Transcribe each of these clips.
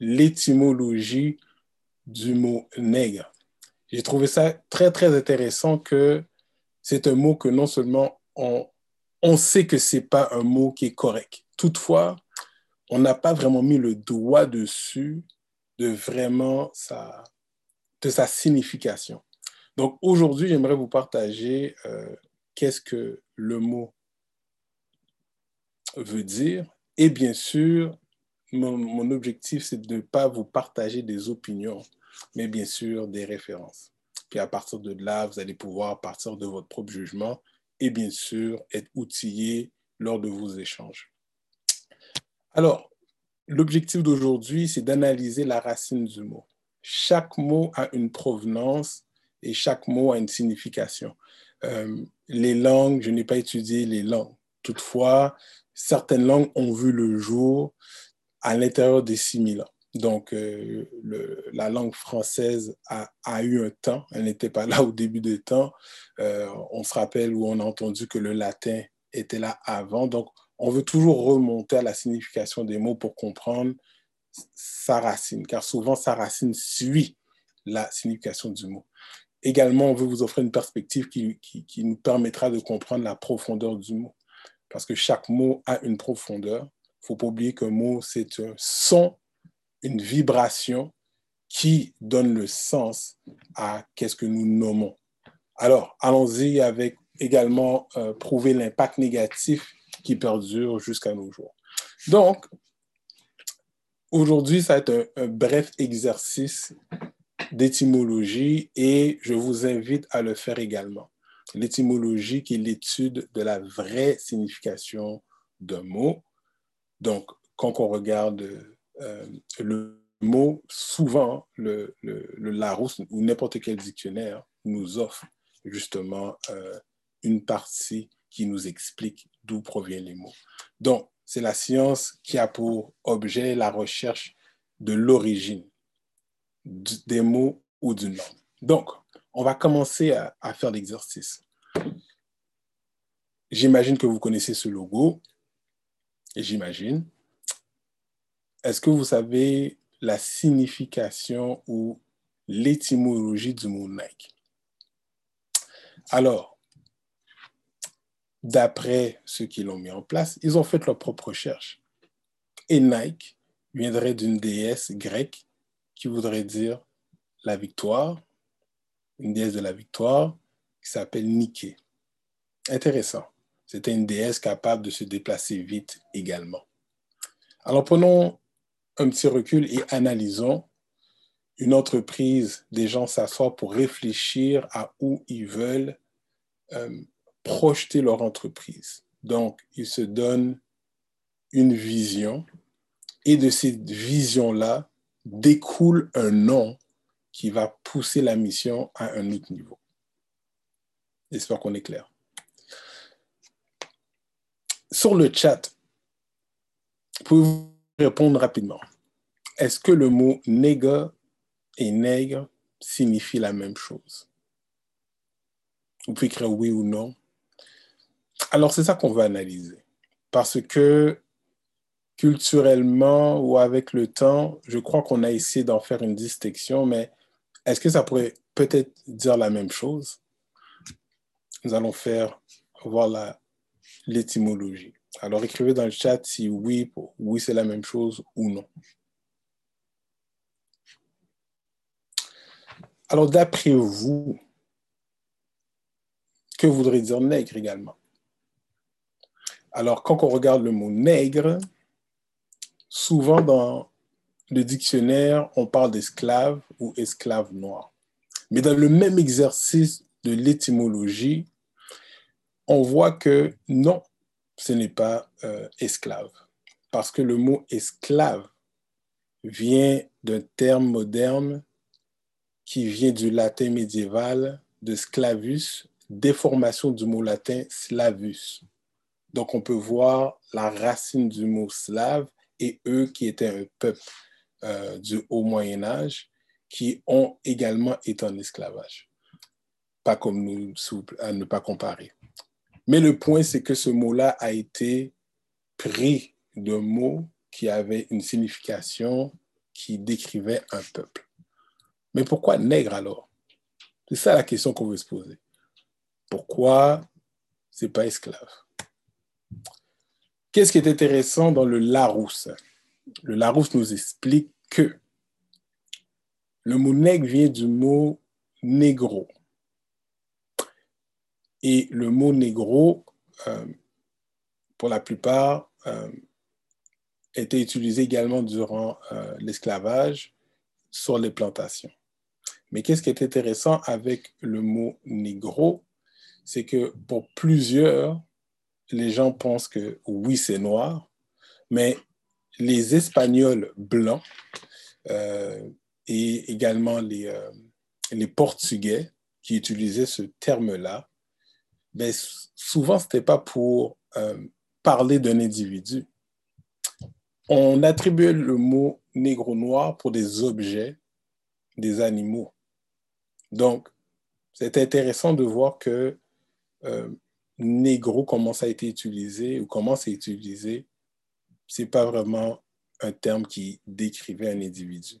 l'étymologie du mot nègre. J'ai trouvé ça très, très intéressant que c'est un mot que non seulement on, on sait que ce n'est pas un mot qui est correct. Toutefois, on n'a pas vraiment mis le doigt dessus de vraiment sa, de sa signification. Donc aujourd'hui, j'aimerais vous partager euh, qu'est-ce que le mot veut dire. Et bien sûr, mon, objectif, c'est de ne pas vous partager des opinions, mais bien sûr des références. Puis à partir de là, vous allez pouvoir partir de votre propre jugement et bien sûr être outillé lors de vos échanges. Alors, l'objectif d'aujourd'hui, c'est d'analyser la racine du mot. Chaque mot a une provenance et chaque mot a une signification. Euh, les langues, je n'ai pas étudié les langues. Toutefois, certaines langues ont vu le jour à l'intérieur des 6000 ans. Donc, euh, la langue française a, eu un temps, elle n'était pas là au début du temps. Euh, on se rappelle où on a entendu que le latin était là avant. Donc, on veut toujours remonter à la signification des mots pour comprendre sa racine, car souvent sa racine suit la signification du mot. Également, on veut vous offrir une perspective qui nous permettra de comprendre la profondeur du mot, parce que chaque mot a une profondeur. Faut pas oublier qu'un mot, c'est un son une vibration qui donne le sens à qu'est-ce que nous nommons. Alors, allons-y avec également euh, prouver l'impact négatif qui perdure jusqu'à nos jours. Donc, aujourd'hui, ça va être un, un bref exercice d'étymologie et je vous invite à le faire également. L'étymologie qui est l'étude de la vraie signification d'un mot. Donc, quand on regarde euh, le mot, souvent, le, Larousse ou n'importe quel dictionnaire nous offre justement euh, une partie qui nous explique d'où proviennent les mots. Donc, c'est la science qui a pour objet la recherche de l'origine des mots ou d'une langue. Donc, on va commencer à, faire l'exercice. J'imagine que vous connaissez ce logo, j'imagine. Est-ce que vous savez la signification ou l'étymologie du mot Nike? Alors, d'après ceux qui l'ont mis en place, ils ont fait leur propre recherche. Et Nike viendrait d'une déesse grecque qui voudrait dire la victoire, une déesse de la victoire qui s'appelle Nike. Intéressant. C'était une déesse capable de se déplacer vite également. Alors prenons un petit recul et analysons une entreprise, des gens s'assoient pour réfléchir à où ils veulent euh, projeter leur entreprise. Donc, ils se donnent une vision et de cette vision-là découle un nom qui va pousser la mission à un autre niveau. J'espère qu'on est clair. Sur le chat, pouvez-vous répondre rapidement? Est-ce que le mot nègre et nègre signifie la même chose? Vous pouvez écrire oui ou non. Alors, c'est ça qu'on va analyser. Parce que culturellement ou avec le temps, je crois qu'on a essayé d'en faire une distinction, mais est-ce que ça pourrait peut-être dire la même chose? Nous allons faire voir l'étymologie. Alors écrivez dans le chat si oui, oui c'est la même chose ou non. Alors d'après vous, que voudrait dire nègre également? Alors quand on regarde le mot nègre, souvent dans le dictionnaire, on parle d'esclave ou esclave noir. Mais dans le même exercice de l'étymologie, on voit que non, ce n'est pas euh, esclave. Parce que le mot esclave vient d'un terme moderne qui vient du latin médiéval, de sclavus, déformation du mot latin slavus. Donc on peut voir la racine du mot slave et eux qui étaient un peuple euh, du haut Moyen Âge qui ont également été en esclavage. Pas comme nous, à ne pas comparer. Mais le point, c'est que ce mot-là a été pris d'un mot qui avait une signification qui décrivait un peuple. Mais pourquoi nègre alors? C'est ça la question qu'on veut se poser. Pourquoi c'est pas esclave? Qu'est-ce qui est intéressant dans le Larousse? Le Larousse nous explique que le mot nègre vient du mot négro. Et le mot négro, euh, pour la plupart, euh, était utilisé également durant euh, l'esclavage sur les plantations. Mais qu'est-ce qui est intéressant avec le mot négro, c'est que pour plusieurs, les gens pensent que oui, c'est noir, mais les Espagnols blancs et également les Portugais qui utilisaient ce terme-là, ben, souvent, ce n'était pas pour euh, parler d'un individu. On attribuait le mot négro-noir pour des objets, des animaux. Donc, c'est intéressant de voir que négro, comment ça a été utilisé ou comment c'est utilisé, c'est pas vraiment un terme qui décrivait un individu.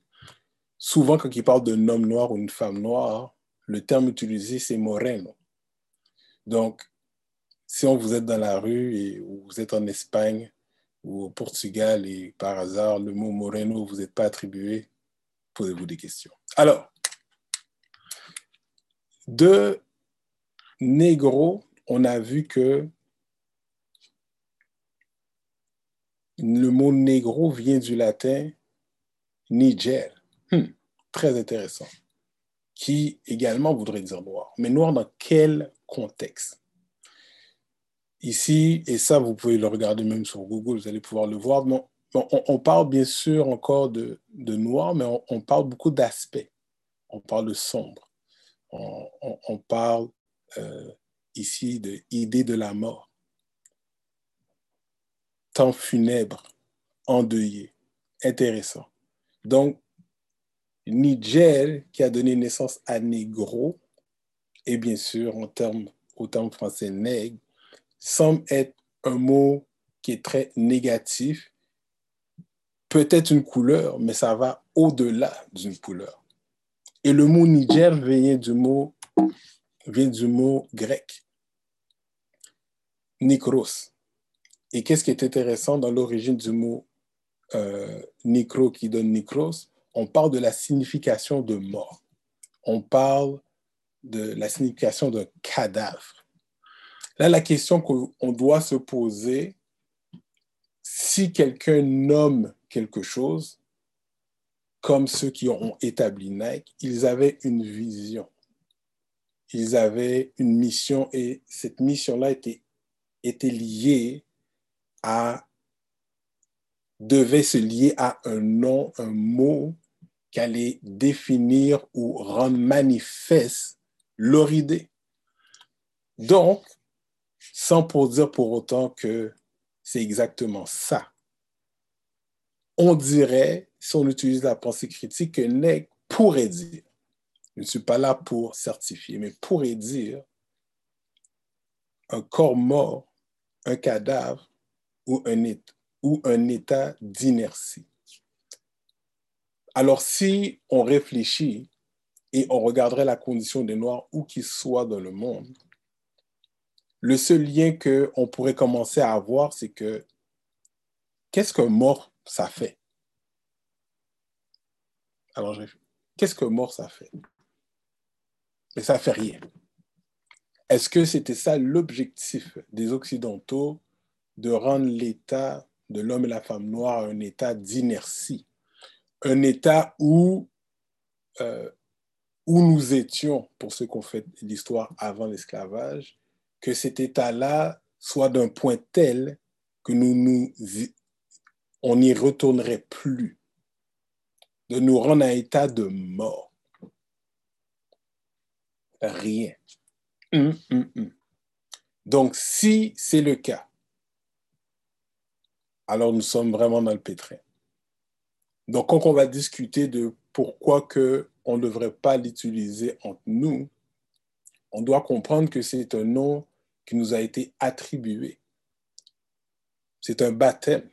Souvent, quand il parle d'un homme noir ou une femme noire, le terme utilisé, c'est moreno. Donc, si on vous êtes dans la rue et vous êtes en Espagne ou au Portugal et par hasard, le mot moreno vous êtes pas attribué, posez-vous des questions. Alors, de négro, on a vu que le mot négro vient du latin Niger. Hmm, très intéressant. Qui également voudrait dire noir. Mais noir dans quel contexte Ici, et ça, vous pouvez le regarder même sur Google, vous allez pouvoir le voir. on, parle bien sûr encore de, noir, mais on, parle beaucoup d'aspects. On parle de sombre. On, parle euh, ici de idée de la mort. Temps funèbre, endeuillé, intéressant. Donc, Niger, qui a donné naissance à Négro, et bien sûr, en termes, au terme français nègre, semble être un mot qui est très négatif, peut-être une couleur, mais ça va au-delà d'une couleur. Et le mot Niger vient du mot, vient du mot grec Nikros. Et qu'est-ce qui est intéressant dans l'origine du mot euh, qui donne Nikros? On parle de la signification de mort. On parle de la signification d'un cadavre. Là, la question qu'on doit se poser, si quelqu'un nomme quelque chose, comme ceux qui ont établi Nike, ils avaient une vision, ils avaient une mission et cette mission-là était était lié à, devait se lier à un nom, un mot qui allait définir ou rendre manifeste leur idée. Donc, sans pour dire pour autant que c'est exactement ça. On dirait, si on utilise la pensée critique, que Neg pourrait dire, je ne suis pas là pour certifier, mais pourrait dire un corps mort un cadavre ou un état d'inertie. Alors si on réfléchit et on regarderait la condition des Noirs où qu'ils soient dans le monde, le seul lien qu'on pourrait commencer à avoir, c'est que qu'est-ce que mort ça fait? Alors, qu'est-ce que mort ça fait? Mais ça fait rien. Est-ce que c'était ça l'objectif des Occidentaux de rendre l'état de l'homme et la femme noire un état d'inertie, un état où, euh, où nous étions, pour ceux qui ont fait l'histoire avant l'esclavage, que cet état-là soit d'un point tel que nous, nous on n'y retournerait plus, de nous rendre un état de mort. Rien. Hum, hum, hum. Donc, si c'est le cas, alors nous sommes vraiment dans le pétrin. Donc, quand on va discuter de pourquoi que on ne devrait pas l'utiliser entre nous, on doit comprendre que c'est un nom qui nous a été attribué. C'est un baptême.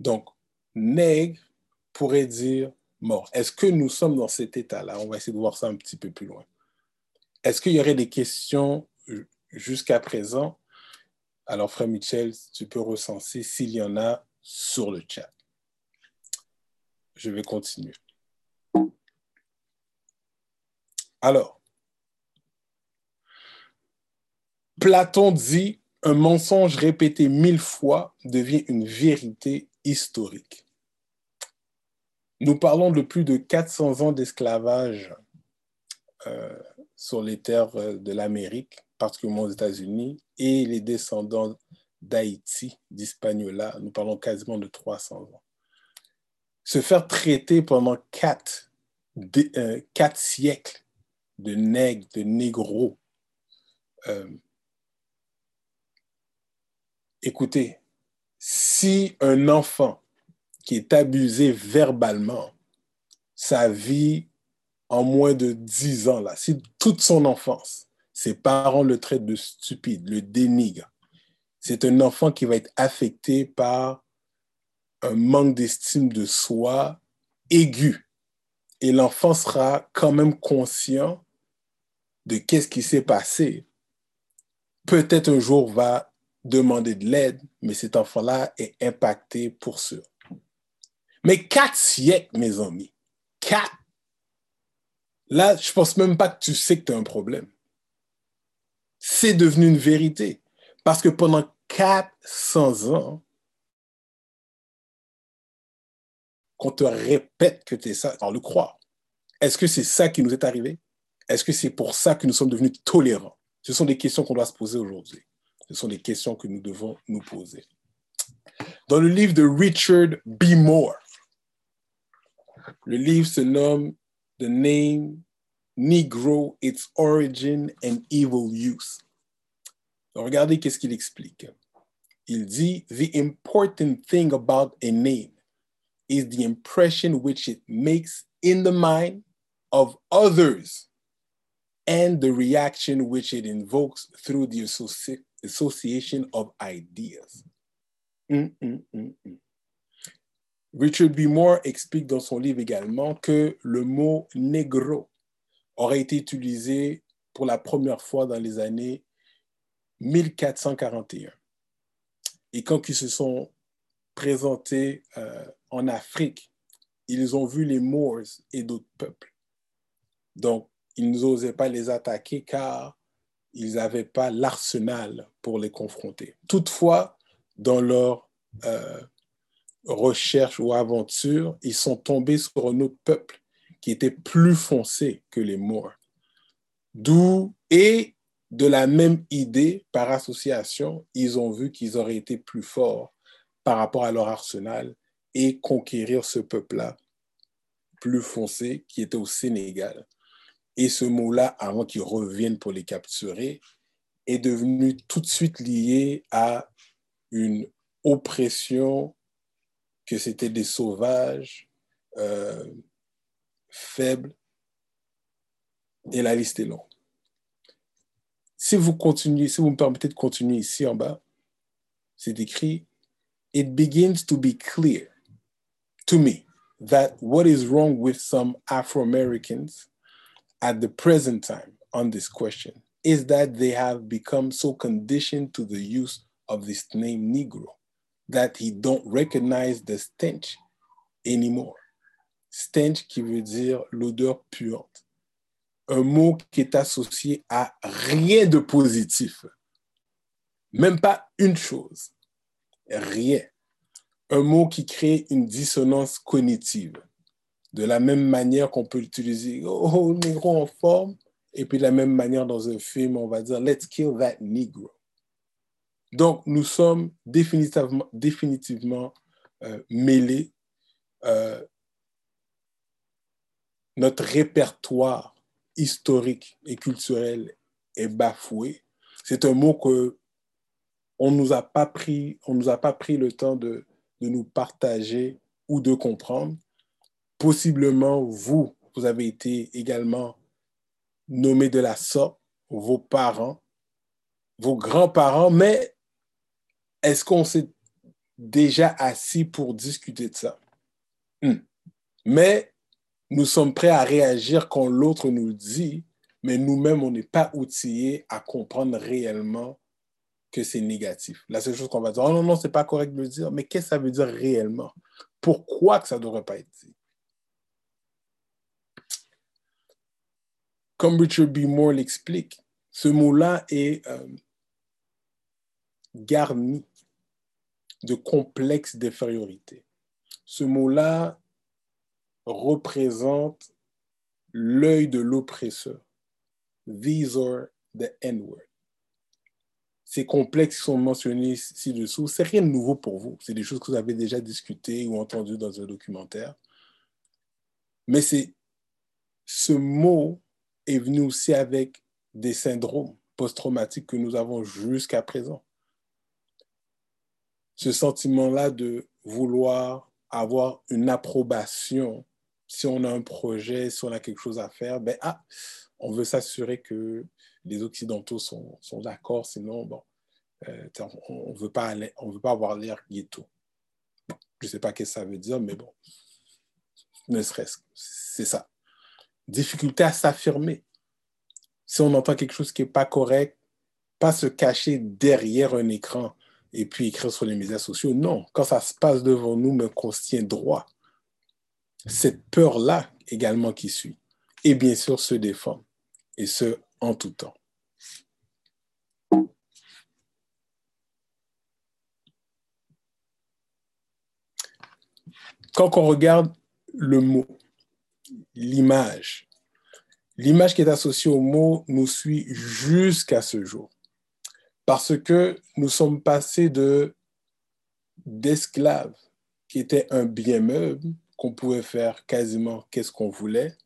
Donc, nègre pourrait dire mort. Est-ce que nous sommes dans cet état-là? On va essayer de voir ça un petit peu plus loin. Est-ce qu'il y aurait des questions jusqu'à présent? Alors, frère Michel, tu peux recenser s'il y en a sur le chat. Je vais continuer. Alors, Platon dit, un mensonge répété mille fois devient une vérité historique. Nous parlons de plus de 400 ans d'esclavage euh, sur les terres euh, de l'Amérique, particulièrement aux États-Unis, et les descendants d'Haïti, d'Hispaniola, nous parlons quasiment de 300 ans. Se faire traiter pendant quatre, euh, quatre siècles de nègres, de négros, écoutez, si un enfant qui est abusé verbalement, sa vie en moins de 10 ans, là, si toute son enfance, ses parents le traitent de stupide, le dénigrent, c'est un enfant qui va être affecté par un manque d'estime de soi aigu. Et l'enfant sera quand même conscient de qu'est-ce qui s'est passé. Peut-être un jour va demander de l'aide, mais cet enfant-là est impacté pour sûr. Mais quatre siècles, mes amis. Quatre. Là, je pense même pas que tu sais que tu as un problème. C'est devenu une vérité. Parce que pendant 400 ans, qu'on te répète que tu es ça, sans le croire. Est-ce que c'est ça qui nous est arrivé? Est-ce que c'est pour ça que nous sommes devenus tolérants? Ce sont des questions qu'on doit se poser aujourd'hui. Ce sont des questions que nous devons nous poser. Dans le livre de Richard B. Moore, le livre se nomme The Name Negro, Its Origin and Evil Use. regardez qu'est-ce qu'il explique. Il dit, The important thing about a name is the impression which it makes in the mind of others and the reaction which it invokes through the association of ideas. Mm, mm, mm, Richard B. Moore explique dans son livre également que le mot négro aurait été utilisé pour la première fois dans les années 1441. Et quand ils se sont présentés euh, en Afrique, ils ont vu les Moors et d'autres peuples. Donc, ils n'osaient pas les attaquer car ils n'avaient pas l'arsenal pour les confronter. Toutefois, dans leur euh, recherche ou aventure, ils sont tombés sur un autre peuple qui était plus foncé que les Moors. D'où, et de la même idée, par association, ils ont vu qu'ils auraient été plus forts par rapport à leur arsenal et conquérir ce peuple-là plus foncé qui était au Sénégal. Et ce mot-là, avant qu'ils reviennent pour les capturer, est devenu tout de suite lié à une oppression que c'était des sauvages, euh, faibles, et la liste est longue. Si vous continuez, si vous me permettez de continuer ici en bas, c'est écrit It begins to be clear to me that what is wrong with some Afro Americans at the present time on this question is that they have become so conditioned to the use of this name Negro that he don't recognize the stench anymore. Stench qui veut dire l'odeur puante. Un mot qui est associé à rien de positif. Même pas une chose. Rien. Un mot qui crée une dissonance cognitive. De la même manière qu'on peut utiliser oh, négro en forme, et puis de la même manière dans un film, on va dire let's kill that negro. Donc, nous sommes définitivement, définitivement euh, mêlés. Euh, notre répertoire historique et culturel est bafoué. C'est un mot que on nous a pas pris, on nous a pas pris le temps de, de nous partager ou de comprendre. Possiblement, vous, vous avez été également nommé de la sorte, vos parents, vos grands-parents, mais est-ce qu'on s'est déjà assis pour discuter de ça? Hmm. Mais nous sommes prêts à réagir quand l'autre nous dit, mais nous-mêmes, on n'est pas outillés à comprendre réellement que c'est négatif. La seule chose qu'on va dire, oh non, non, c'est pas correct de le dire, mais qu'est-ce que ça veut dire réellement? Pourquoi que ça ne devrait pas être dit? Comme Richard B. Moore l'explique, ce mot-là est euh, garni de complexes d'infériorité. Ce mot-là représente l'œil de l'oppresseur. These are the N-word. Ces complexes qui sont mentionnés ci-dessous, c'est rien de nouveau pour vous. C'est des choses que vous avez déjà discutées ou entendues dans un documentaire. Mais c'est ce mot est venu aussi avec des syndromes post-traumatiques que nous avons jusqu'à présent. Ce sentiment-là de vouloir avoir une approbation si on a un projet, si on a quelque chose à faire, ben ah, on veut s'assurer que les Occidentaux sont, sont d'accord, sinon, bon, euh, on ne veut, pas veut pas avoir l'air ghetto. je ne sais pas ce que ça veut dire, mais bon, ne serait-ce c'est ça. Difficulté à s'affirmer. Si on entend quelque chose qui n'est pas correct, pas se cacher derrière un écran et puis écrire sur les médias sociaux. Non, quand ça se passe devant nous, mais qu'on se tient droit, cette peur-là également qui suit. Et bien sûr, se défendre, et ce, en tout temps. Quand on regarde le mot, l'image, l'image qui est associée au mot nous suit jusqu'à ce jour. Parce que nous sommes passés de d'esclaves qui étaient un bien meuble qu'on pouvait faire quasiment qu'est-ce qu'on voulait,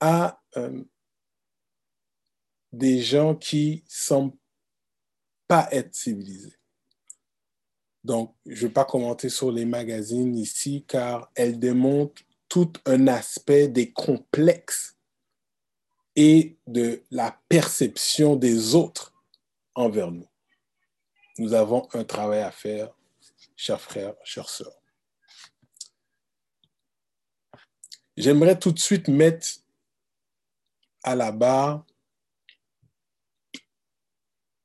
à euh, des gens qui semblent pas être civilisés. Donc, je ne vais pas commenter sur les magazines ici car elles démontrent tout un aspect des complexes et de la perception des autres envers nous. Nous avons un travail à faire, chers frères, chères sœurs. J'aimerais tout de suite mettre à la barre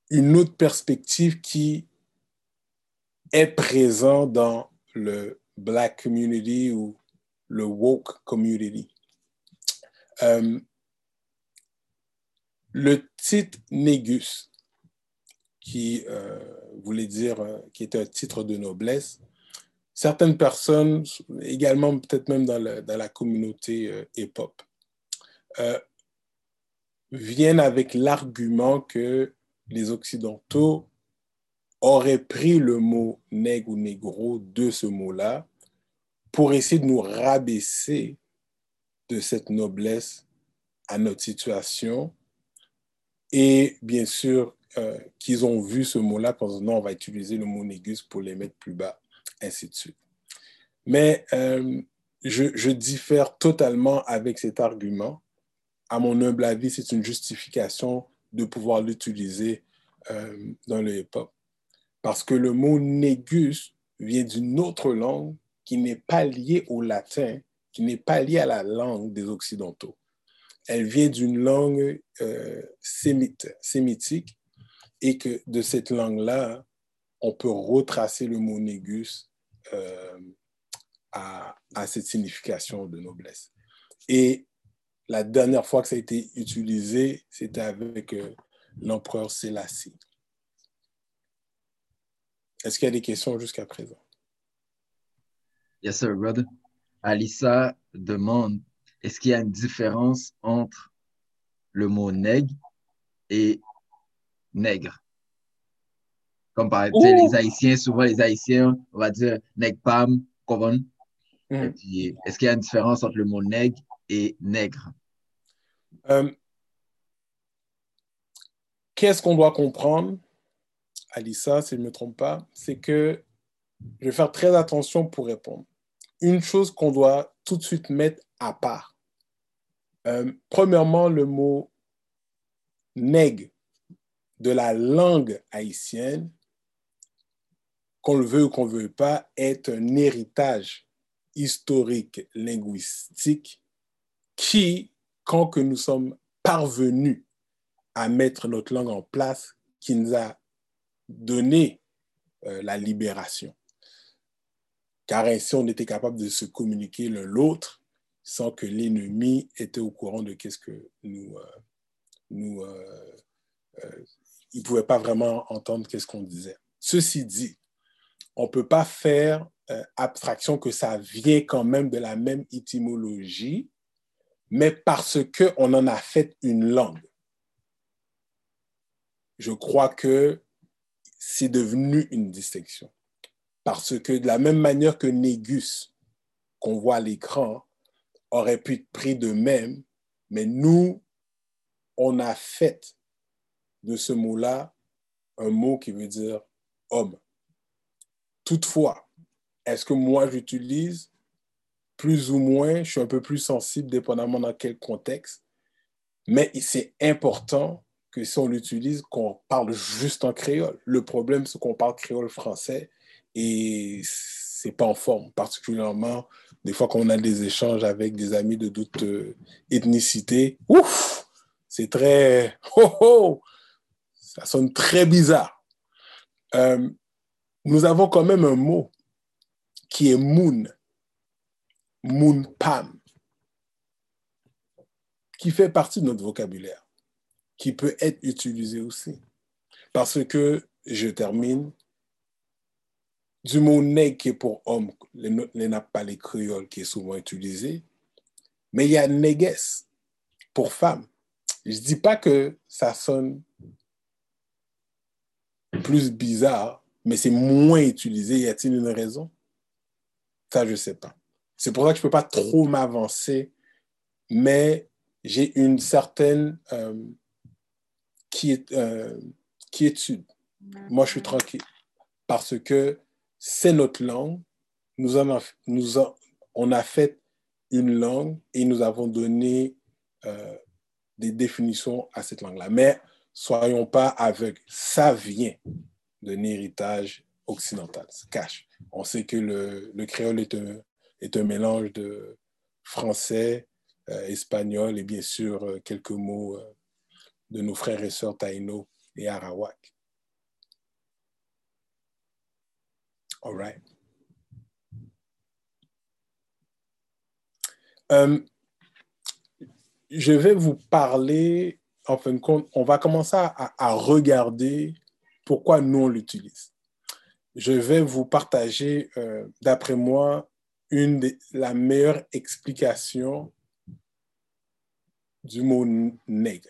une autre perspective qui est présente dans le Black community ou le woke community. Euh, le titre Négus, qui euh, voulait dire, euh, qui était un titre de noblesse, certaines personnes, également peut-être même dans, la communauté euh, hip-hop, viennent avec l'argument que les Occidentaux auraient pris le mot nègre ou négro de ce mot-là pour essayer de nous rabaisser de cette noblesse à notre situation et bien sûr euh, qu'ils ont vu ce mot-là, que non, on va utiliser le mot négus pour les mettre plus bas ainsi de suite. Mais euh, je, diffère totalement avec cet argument. À mon humble avis, c'est une justification de pouvoir l'utiliser euh, dans le hip-hop. Parce que le mot négus vient d'une autre langue qui n'est pas liée au latin, qui n'est pas liée à la langue des Occidentaux. Elle vient d'une langue euh, sémite, sémitique et que de cette langue-là, on peut retracer le mot négus euh, à, cette signification de noblesse. Et la dernière fois que ça a été utilisé, c'était avec euh, l'empereur Sélassie. Est-ce qu'il y a des questions jusqu'à présent? Yes, sir, brother. Alissa demande est-ce qu'il y a une différence entre le mot nègre et nègre? Comme par exemple, les Haïtiens, souvent les Haïtiens, on va dire nègre pam, coron. Mm. est-ce qu'il y a une différence entre le mot nègre et nègre? Euh, qu'est-ce qu'on doit comprendre, Alissa, si je ne me trompe pas, c'est que je vais faire très attention pour répondre. Une chose qu'on doit tout de suite mettre à part. Euh, premièrement, le mot nègre de la langue haïtienne qu'on le veut ou qu'on ne veut pas, est un héritage historique linguistique qui, quand que nous sommes parvenus à mettre notre langue en place, qui nous a donné euh, la libération. Car ainsi, on était capable de se communiquer l'un l'autre sans que l'ennemi était au courant de qu'est-ce que nous... Euh, nous euh, il ne pouvait pas vraiment entendre qu'est-ce qu'on disait. Ceci dit, on ne peut pas faire abstraction que ça vient quand même de la même étymologie, mais parce qu'on en a fait une langue. Je crois que c'est devenu une distinction. Parce que de la même manière que Négus, qu'on voit à l'écran, aurait pu être pris de même, mais nous, on a fait de ce mot-là un mot qui veut dire homme. Toutefois, est-ce que moi j'utilise plus ou moins, je suis un peu plus sensible dépendamment dans quel contexte, mais c'est important que si on l'utilise, qu'on parle juste en créole. Le problème, c'est qu'on parle créole français et c'est pas en forme, particulièrement des fois qu'on a des échanges avec des amis de d'autres euh. Ouf! C'est très... Oh, oh! Ça sonne très bizarre. Euh, nous avons quand même un mot qui est moon, moon pam, qui fait partie de notre vocabulaire qui peut être utilisé aussi. Parce que, je termine, du mot nègre qui est pour homme, les n'a pas les créoles qui est souvent utilisé, mais il y a néguesse pour femme. Je ne dis pas que ça sonne plus bizarre, mais c'est moins utilisé. Y a-t-il une raison? Ça, je ne sais pas. C'est pour ça que je ne peux pas trop m'avancer, mais j'ai une certaine euh, qui est, euh, quiétude. Moi, je suis tranquille parce que c'est notre langue. Nous, on a fait une langue et nous avons donné euh, des définitions à cette langue-là. Mais soyons pas aveugles. Ça vient d'un héritage occidental, cache. On sait que le, le créole est un, est un, mélange de français, euh, espagnol et bien sûr euh, quelques mots de nos frères et sœurs Taïno et Arawak. All. Euh, je vais vous parler, en fin de compte, on va commencer à, à regarder pourquoi nous on l'utilise. Je vais vous partager, euh, d'après moi, une des, la meilleure explication du mot nègre.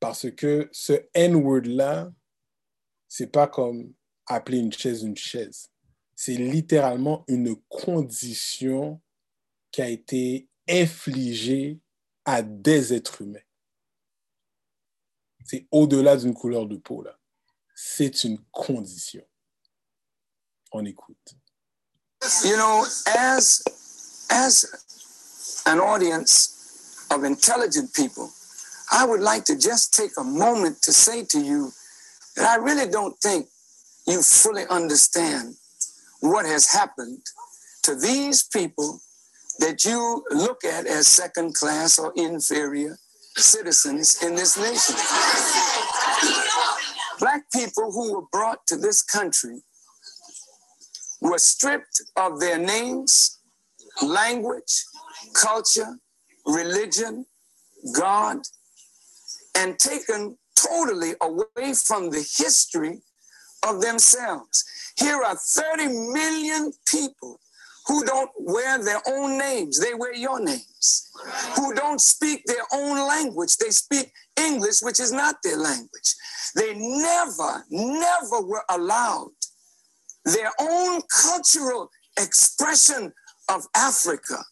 Parce que ce N-word-là, c'est pas comme appeler une chaise une chaise. C'est littéralement une condition qui a été infligée à des êtres humains. C'est au-delà d'une couleur de peau, là. C'est une condition. On écoute. You know, as, as an audience of intelligent people, I would like to just take a moment to say to you that I really don't think you fully understand what has happened to these people that you look at as second class or inferior citizens in this nation. Black people who were brought to this country were stripped of their names, language, culture, religion, God, and taken totally away from the history of themselves. Here are 30 million people who don't wear their own names, they wear your names. Who don't speak their own language, they speak English, which is not their language. They never, never were allowed their own cultural expression of Africa.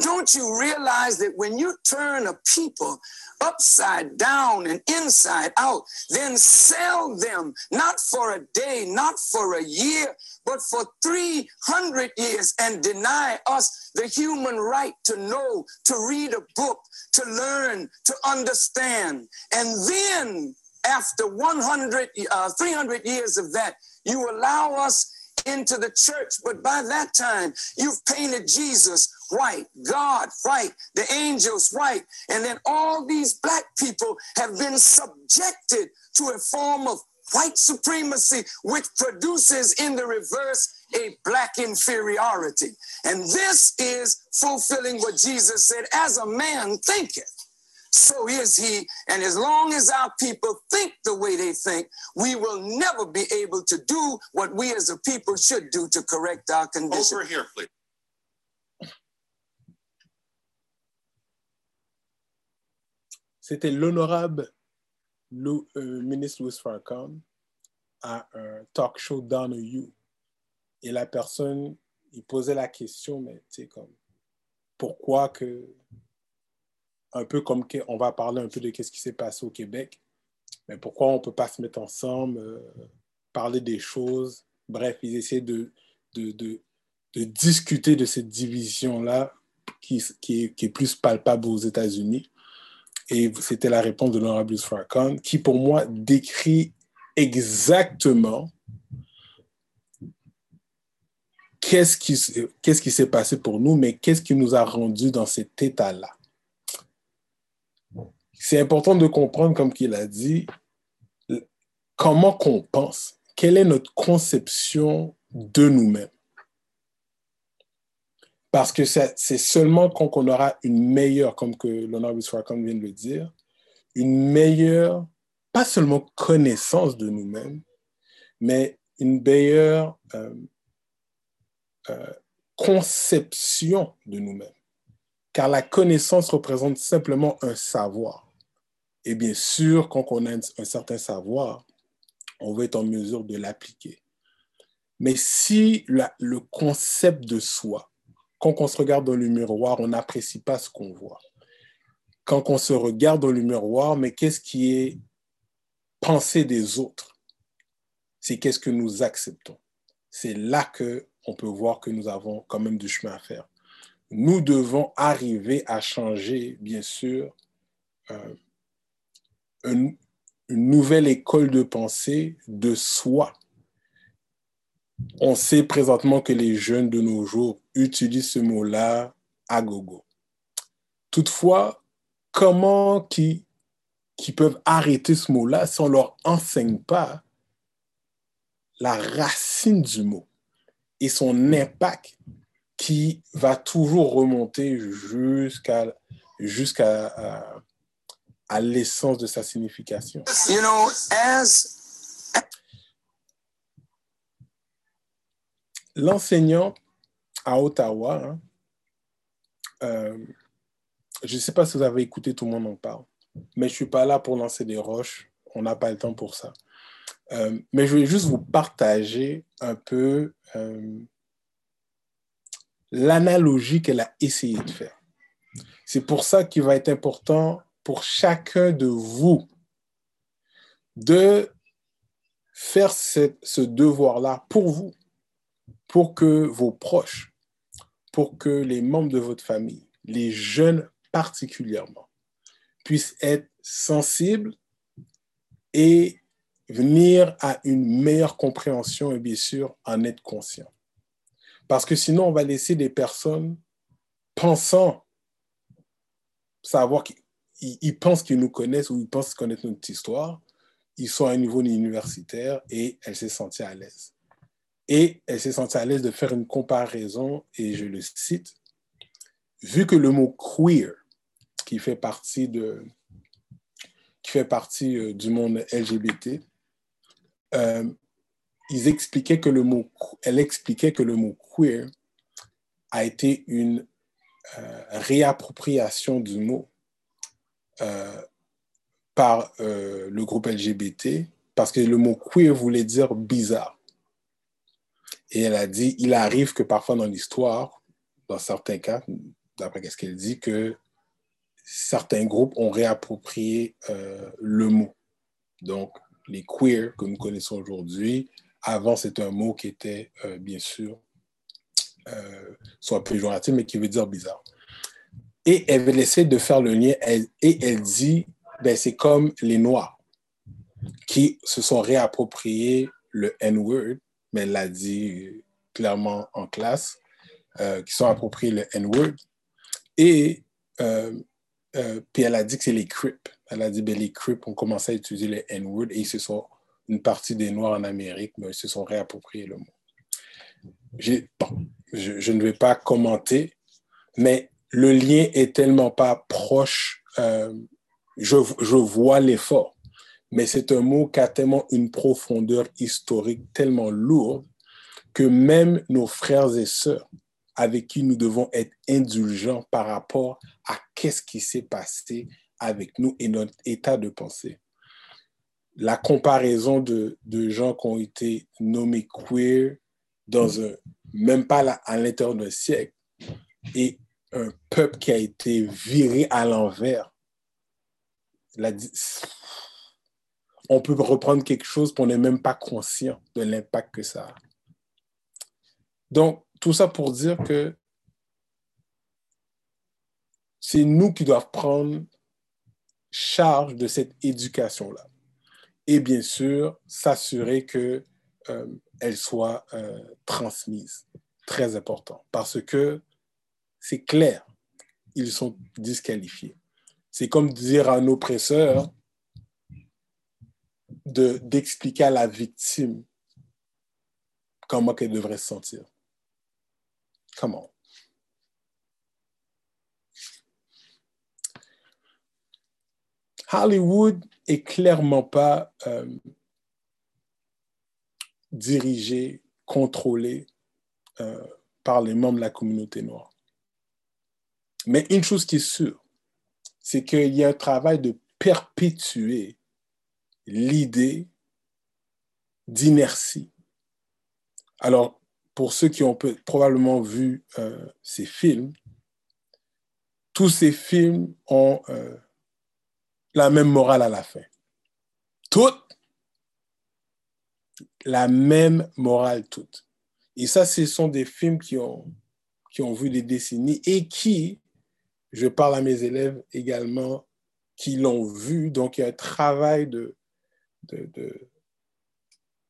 Don't you realize that when you turn a people upside down and inside out, then sell them not for a day, not for a year, but for 300 years and deny us the human right to know, to read a book, to learn, to understand. And then after 100, uh, 300 years of that, you allow us into the church. But by that time, you've painted Jesus white, God white, the angels white. And then all these black people have been subjected to a form of white supremacy, which produces in the reverse a black inferiority. And this is fulfilling what Jesus said, as a man thinketh. So is he. And as long as our people think the way they think, we will never be able to do what we as a people should do to correct our condition. Over here, please. C'était l'honorable euh, ministre Louis Farrakhan à un talk show You. Et la personne, il posait la question, mais tu sais, comme, pourquoi que, un peu comme que- on va parler un peu de ce qui s'est passé au Québec, mais pourquoi on ne peut pas se mettre ensemble, euh, parler des choses? Bref, ils essaient de, de, de, de discuter de cette division-là qui, qui, qui est plus palpable aux États-Unis. Et c'était la réponse de l'honorable Farrakhan, qui pour moi décrit exactement qu'est-ce qui, s'est passé pour nous, mais qu'est-ce qui nous a rendu dans cet état-là. C'est important de comprendre, comme qu'il a dit, comment qu'on pense, quelle est notre conception de nous-mêmes? Parce que c'est seulement quand on aura une meilleure, comme que l'honorable Farrakhan vient de le dire, une meilleure, pas seulement connaissance de nous-mêmes, mais une meilleure euh, euh, conception de nous-mêmes. Car la connaissance représente simplement un savoir. Et bien sûr, quand on a un, certain savoir, on va être en mesure de l'appliquer. Mais si le concept de soi, quand on se regarde dans le miroir, on n'apprécie pas ce qu'on voit. Quand on se regarde dans le miroir, mais qu'est-ce qui est pensé des autres? C'est qu'est-ce que nous acceptons. C'est là que on peut voir que nous avons quand même du chemin à faire. Nous devons arriver à changer, bien sûr, euh, un- une nouvelle école de pensée de soi. On sait présentement que les jeunes de nos jours utilisent ce mot-là à gogo. Toutefois, comment qui, qui peuvent arrêter ce mot-là si on ne leur enseigne pas la racine du mot et son impact qui va toujours remonter jusqu'à jusqu'à à, l'essence de sa signification? L'enseignant à Ottawa, hein, euh, je ne sais pas si vous avez écouté, tout le monde en parle, mais je ne suis pas là pour lancer des roches, on n'a pas le temps pour ça. Euh, mais je vais juste vous partager un peu euh, l'analogie qu'elle a essayé de faire. C'est pour ça qu'il va être important pour chacun de vous de faire ce, ce devoir-là pour vous, pour que vos proches, pour que les membres de votre famille, les jeunes particulièrement, puissent être sensibles et venir à une meilleure compréhension et bien sûr en être conscient. Parce que sinon, on va laisser des personnes pensant savoir qu'ils ils pensent qu'ils nous connaissent ou ils pensent connaître notre histoire. Ils sont à un niveau universitaire et elle s'est sentie à l'aise. Et elle s'est sentie à l'aise de faire une comparaison, et je le cite, vu que le mot queer, qui fait partie, de, qui fait partie euh, du monde LGBT, euh, ils expliquaient que le mot, elle expliquait que le mot queer a été une euh, réappropriation du mot par le groupe LGBT, parce que le mot queer voulait dire bizarre. Et elle a dit, il arrive que parfois dans l'histoire, dans certains cas, d'après ce qu'elle dit, que certains groupes ont réapproprié euh, le mot. Donc, les queer que nous connaissons aujourd'hui, avant, c'était un mot qui était, euh, bien sûr, euh, soit péjoratif, mais qui veut dire bizarre. Et elle veut essayer de faire le lien, et elle dit, ben, c'est comme les Noirs qui se sont réappropriés le N-word, mais elle l'a dit clairement en classe, euh, qui sont appropriés le N-word. Et euh, euh, puis elle a dit que c'est les Crips. Elle a dit que ben, les Crips ont commencé à utiliser le N-word et ils se sont, une partie des Noirs en Amérique, mais ils se sont réappropriés le mot. Je, ne vais pas commenter, mais le lien est tellement pas proche. je vois l'effort, mais c'est un mot qui a tellement une profondeur historique tellement lourde que même nos frères et sœurs avec qui nous devons être indulgents par rapport à qu'est-ce qui s'est passé avec nous et notre état de pensée. La comparaison de, de gens qui ont été nommés queer dans un, même pas à l'intérieur d'un siècle, et un peuple qui a été viré à l'envers. On peut reprendre quelque chose qu'on n'est même pas conscient de l'impact que ça a. Donc, tout ça pour dire que c'est nous qui devons prendre charge de cette éducation-là. Et bien sûr, s'assurer qu'elle euh, soit euh, transmise. Très important. Parce que c'est clair, ils sont disqualifiés. C'est comme dire à un oppresseur d'expliquer à la victime comment elle devrait se sentir. Come on. Hollywood est clairement pas euh, dirigé, contrôlé euh, par les membres de la communauté noire. Mais une chose qui est sûre, c'est qu'il y a un travail de perpétuer l'idée d'inertie. Alors, pour ceux qui ont probablement vu euh, ces films, tous ces films ont euh, la même morale à la fin. Toutes la même morale toutes. Et ça, ce sont des films qui ont, qui ont vu des décennies et qui, je parle à mes élèves également, qui l'ont vu. Donc, il y a un travail de, de,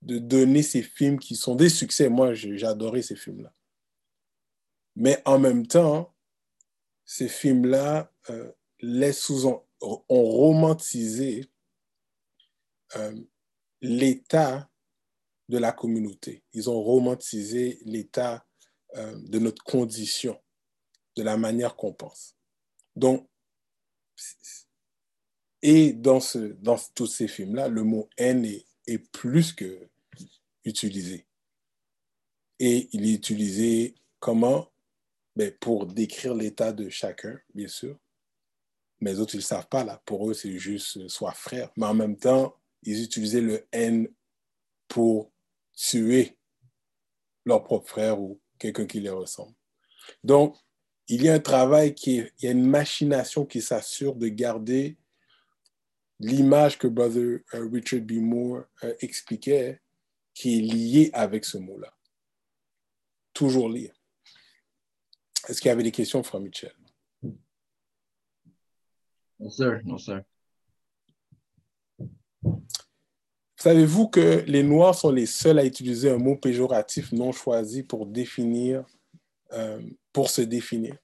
de donner ces films qui sont des succès. Moi, adoré ces films-là. Mais en même temps, ces films-là euh, ont, romantisé euh, l'état de la communauté. Ils ont romantisé l'état euh, de notre condition, de la manière qu'on pense. Donc, et dans, ce, dans tous ces films-là, le mot haine est, est plus que utilisé. Et il est utilisé comment? Ben, Pour décrire l'état de chacun, bien sûr. Mais les autres, ils ne savent pas, là. Pour eux, c'est juste euh, soit frère. Mais en même temps, ils utilisaient le N pour tuer leur propre frère ou quelqu'un qui les ressemble. Donc, il y a un travail qui est, il y a une machination qui s'assure de garder l'image que Brother euh, Richard B. Moore euh, expliquait, qui est lié avec ce mot-là. Toujours lié. Est-ce qu'il y avait des questions, Frère Michel? Non, sir. Non, sir. Savez-vous que les Noirs sont les seuls à utiliser un mot péjoratif non choisi pour définir, euh, pour se définir?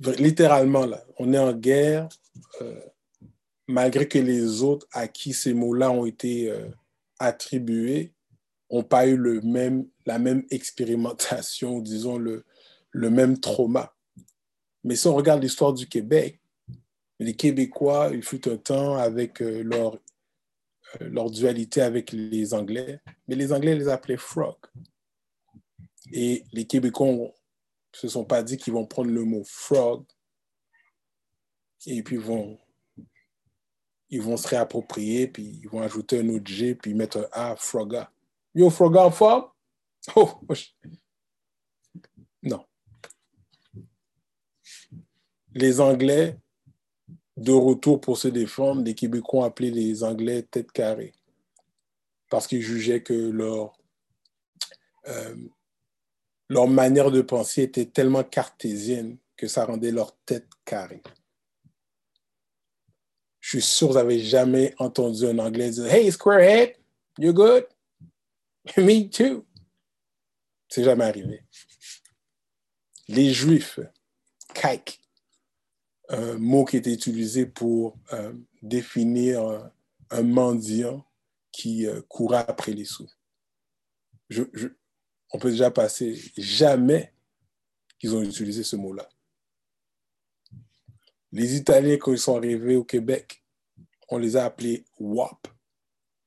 Littéralement, là, on est en guerre, malgré que les autres à qui ces mots-là ont été euh, attribués n'ont pas eu le même, la même expérimentation, disons le, le même trauma. Mais si on regarde l'histoire du Québec, les Québécois, il fut un temps avec euh, leur, euh, leur dualité avec les Anglais, mais les Anglais les appelaient frog. Et les Québécois ne se sont pas dit qu'ils vont prendre le mot frog et puis vont ils vont se réapproprier, puis ils vont ajouter un autre G, puis mettre un A, Froga. Yo, Froga en forme? Oh, non. Les Anglais, de retour pour se défendre, les Québécois ont appelé les Anglais tête carrée parce qu'ils jugeaient que leur, euh, leur manière de penser était tellement cartésienne que ça rendait leur tête carrée. Je suis sûr que vous n'avez jamais entendu un Anglais dire Hey, Squarehead, you good? Me too. C'est jamais arrivé. Les Juifs, kaik, un mot qui était utilisé pour euh, définir un, mendiant qui euh, courait après les sous. On peut déjà passer jamais qu'ils ont utilisé ce mot-là. Les Italiens, quand ils sont arrivés au Québec, on les a appelés WAP,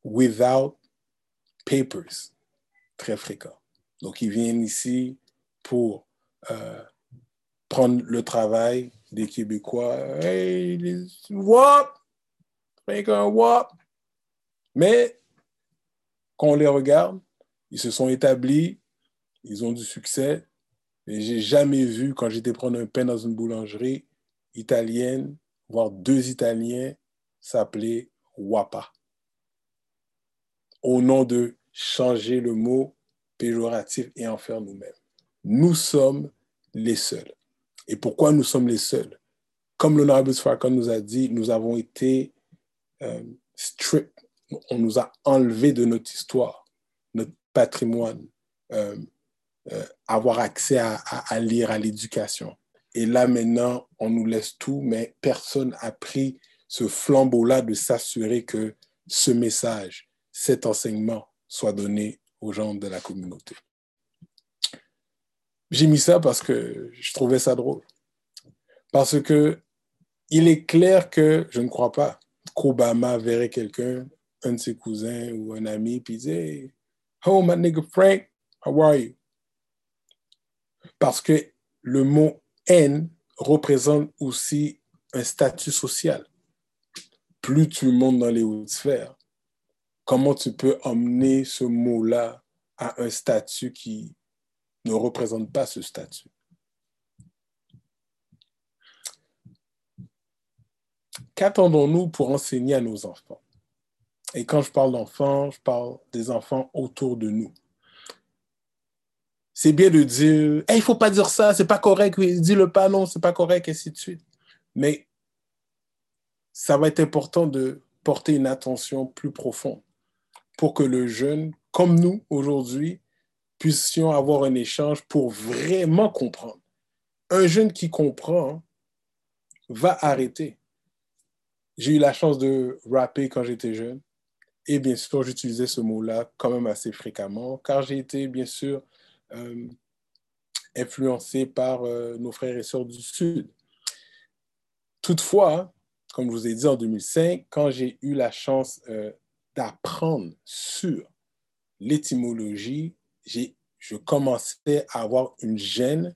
without papers, très fréquent. Donc, ils viennent ici pour euh, prendre le travail des Québécois. Hey, les WAP, un WAP. Mais quand on les regarde, ils se sont établis, ils ont du succès. Et j'ai jamais vu, quand j'étais prendre un pain dans une boulangerie italienne, voir deux Italiens s'appeler WAPA. Au nom de changer le mot péjoratif et en faire nous-mêmes. Nous sommes les seuls. Et pourquoi nous sommes les seuls? Comme l'honorable Farrakhan nous a dit, nous avons été euh, stripped. On nous a enlevé de notre histoire, notre patrimoine, euh, euh, avoir accès à lire, à l'éducation. Et là, maintenant, on nous laisse tout, mais personne n'a pris ce flambeau-là de s'assurer que ce message, cet enseignement soit donné aux gens de la communauté. J'ai mis ça parce que je trouvais ça drôle. Parce que il est clair que je ne crois pas qu'Obama verrait quelqu'un, un de ses cousins ou un ami, puis disait Oh, my nigga Frank, how are you? Parce que le mot haine représente aussi un statut social. Plus tu montes dans les hautes sphères, comment tu peux emmener ce mot-là à un statut qui ne représente pas ce statut? Qu'attendons-nous pour enseigner à nos enfants? Et quand je parle d'enfants, je parle des enfants autour de nous. C'est bien de dire, hey, il ne faut pas dire ça, c'est pas correct, dis-le pas, non, c'est pas correct, et ainsi de suite. Mais ça va être important de porter une attention plus profonde pour que le jeune, comme nous aujourd'hui, puissions avoir un échange pour vraiment comprendre. Un jeune qui comprend va arrêter. J'ai eu la chance de rapper quand j'étais jeune. Et bien sûr, j'utilisais ce mot-là quand même assez fréquemment, car j'ai été bien sûr euh, influencé par euh, nos frères et sœurs du Sud. Toutefois, comme je vous ai dit en 2005, quand j'ai eu la chance euh, d'apprendre sur l'étymologie, je commençais à avoir une gêne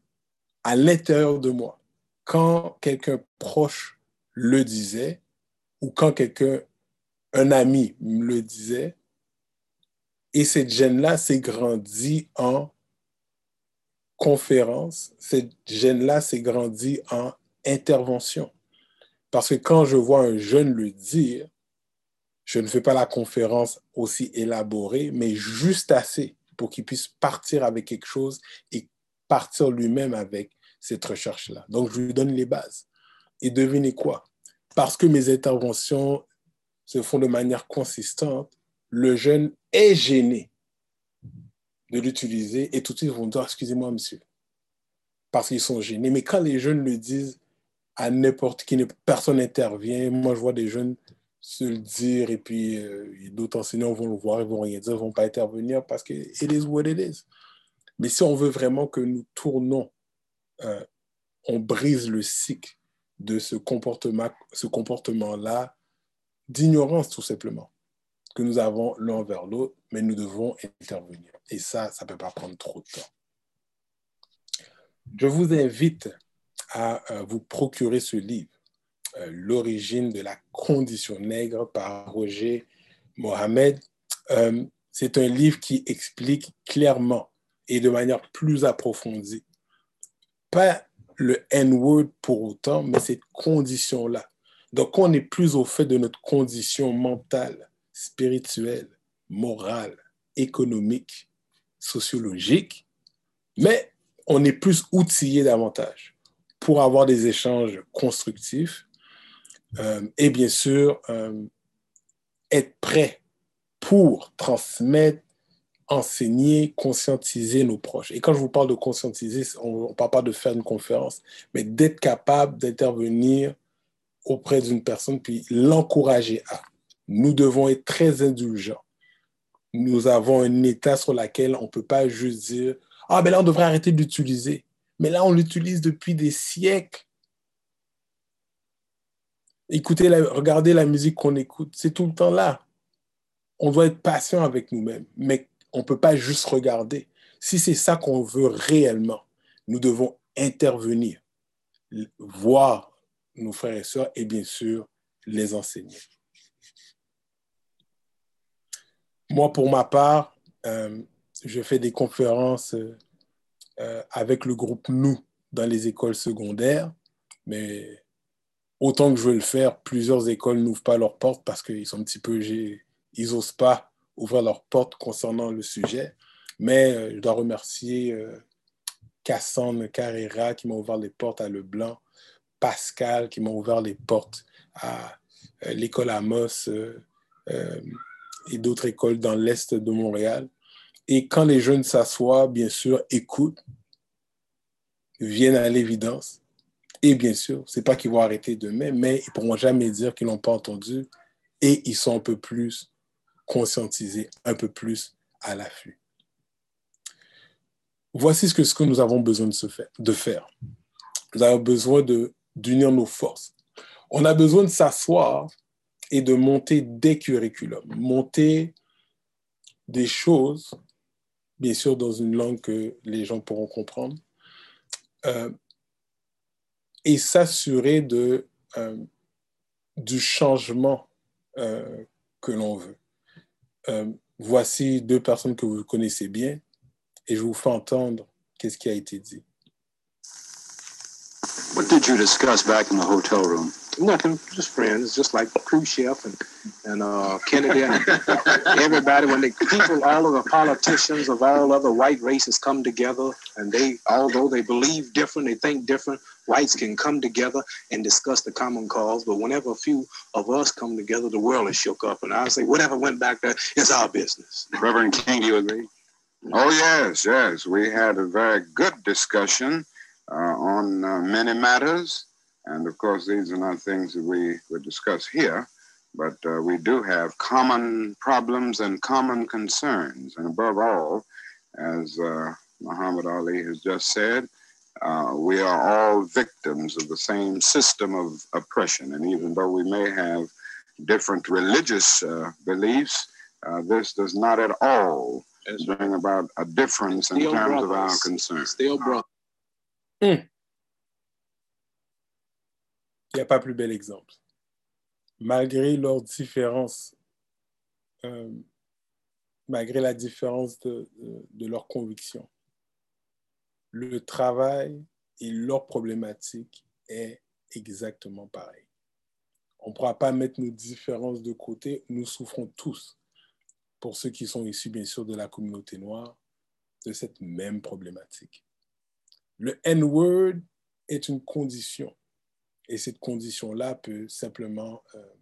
à l'intérieur de moi. Quand quelqu'un proche le disait, ou quand quelqu'un, un ami me le disait, et cette gêne-là s'est grandie en conférence, cette gêne-là s'est grandie en intervention. Parce que quand je vois un jeune le dire, je ne fais pas la conférence aussi élaborée, mais juste assez pour qu'il puisse partir avec quelque chose et partir lui-même avec cette recherche-là. Donc, je lui donne les bases. Et devinez quoi? Parce que mes interventions se font de manière consistante, le jeune est gêné de l'utiliser et tout de suite ils vont dire, excusez-moi, monsieur, parce qu'ils sont gênés. Mais quand les jeunes le disent à n'importe qui, personne n'intervient, moi je vois des jeunes se le dire et puis euh, d'autres enseignants vont le voir, ils vont rien dire, ils vont pas intervenir parce que it is what it is. Mais si on veut vraiment que nous tournons, euh, on brise le cycle de ce comportement, ce comportement-là d'ignorance tout simplement que nous avons l'un vers l'autre, mais nous devons intervenir. Et ça, ça ne peut pas prendre trop de temps. Je vous invite à euh, vous procurer ce livre. Euh, l'origine de la condition nègre par Roger Mohamed. Euh, c'est un livre qui explique clairement et de manière plus approfondie, pas le N-word pour autant, mais cette condition-là. Donc, on est plus au fait de notre condition mentale, spirituelle, morale, économique, sociologique, mais on est plus outillé davantage pour avoir des échanges constructifs euh, et bien sûr, euh, être prêt pour transmettre enseigner, conscientiser nos proches. Et quand je vous parle de conscientiser, on ne parle pas de faire une conférence, mais d'être capable d'intervenir auprès d'une personne, puis l'encourager à. Nous devons être très indulgents. Nous avons un état sur lequel on ne peut pas juste dire, ah, ben là, on devrait arrêter d'utiliser. Mais là, on l'utilise depuis des siècles. Écoutez, regardez la musique qu'on écoute, c'est tout le temps là. On doit être patient avec nous-mêmes, mais on ne peut pas juste regarder. Si c'est ça qu'on veut réellement, nous devons intervenir, voir nos frères et sœurs et bien sûr les enseigner. Moi, pour ma part, euh, je fais des conférences euh, avec le groupe Nous dans les écoles secondaires, mais autant que je veux le faire, plusieurs écoles n'ouvrent pas leurs portes parce qu'ils sont un petit peu, ils n'osent pas ouvrir leurs portes concernant le sujet. Mais euh, je dois remercier euh, Cassandre Carrera qui m'a ouvert les portes à Leblanc, Pascal qui m'a ouvert les portes à euh, l'école Amos et d'autres écoles dans l'Est de Montréal. Et quand les jeunes s'assoient, bien sûr, écoutent, viennent à l'évidence, et bien sûr, c'est pas qu'ils vont arrêter demain, mais ils pourront jamais dire qu'ils n'ont pas entendu et ils sont un peu plus conscientisés, un peu plus à l'affût. Voici ce que, ce que nous avons besoin de, faire, de faire. Nous avons besoin d'unir nos forces. On a besoin de s'asseoir et de monter des curriculums, monter des choses, bien sûr dans une langue que les gens pourront comprendre, euh, et s'assurer de, euh, du changement euh, que l'on veut. Voici deux personnes que vous connaissez bien et je vous fais entendre qu'est-ce qui a été dit. What did you discuss back in the hotel room? Nothing, just friends, just like Khrushchev and, and uh, Kennedy and everybody. When the people, all of the politicians of all other white races come together, and they, although they believe different, they think different, whites can come together and discuss the common cause. But whenever a few of us come together, the world is shook up. And I say, whatever went back there, it's our business. Reverend King, you agree? Oh, yes, yes. We had a very good discussion uh, on uh, many matters. And of course, these are not things that we would discuss here, but uh, we do have common problems and common concerns. And above all, as uh, Muhammad Ali has just said, uh, we are all victims of the same system of oppression. And even though we may have different religious uh, beliefs, uh, this does not at all bring about a difference in terms of our concerns. Still brother. Mm. Il n'y a pas plus bel exemple. Malgré leurs différences, euh, malgré la différence de, de, de leurs convictions, le travail et leur problématique est exactement pareil. On ne pourra pas mettre nos différences de côté. Nous souffrons tous, pour ceux qui sont issus bien sûr de la communauté noire, de cette même problématique. Le N-word est une condition et cette condition-là peut simplement euh,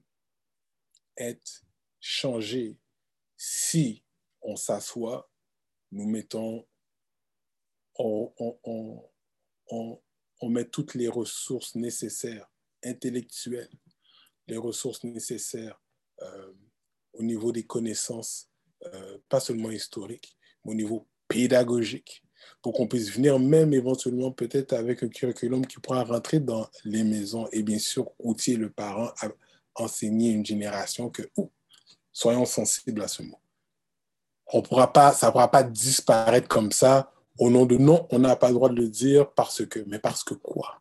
être changée si on s'assoit, nous mettons, on, met toutes les ressources nécessaires, intellectuelles, les ressources nécessaires euh, au niveau des connaissances, euh, pas seulement historiques, mais au niveau pédagogique, pour qu'on puisse venir même éventuellement peut-être avec un curriculum qui pourra rentrer dans les maisons et bien sûr outiller le parent à enseigner une génération que, ou, soyons sensibles à ce mot. On pourra pas, ça ne pourra pas disparaître comme ça au nom de non, on n'a pas le droit de le dire parce que, mais parce que quoi?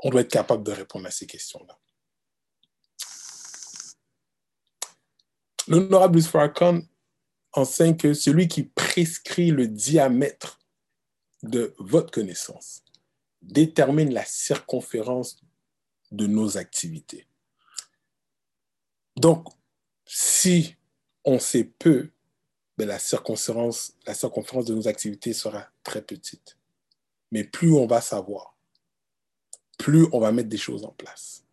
On doit être capable de répondre à ces questions-là. L'honorable Farrakhan enseigne que celui qui prescrit le diamètre de votre connaissance détermine la circonférence de nos activités. Donc, si on sait peu, ben la, circonférence, la circonférence de nos activités sera très petite. Mais plus on va savoir, plus on va mettre des choses en place,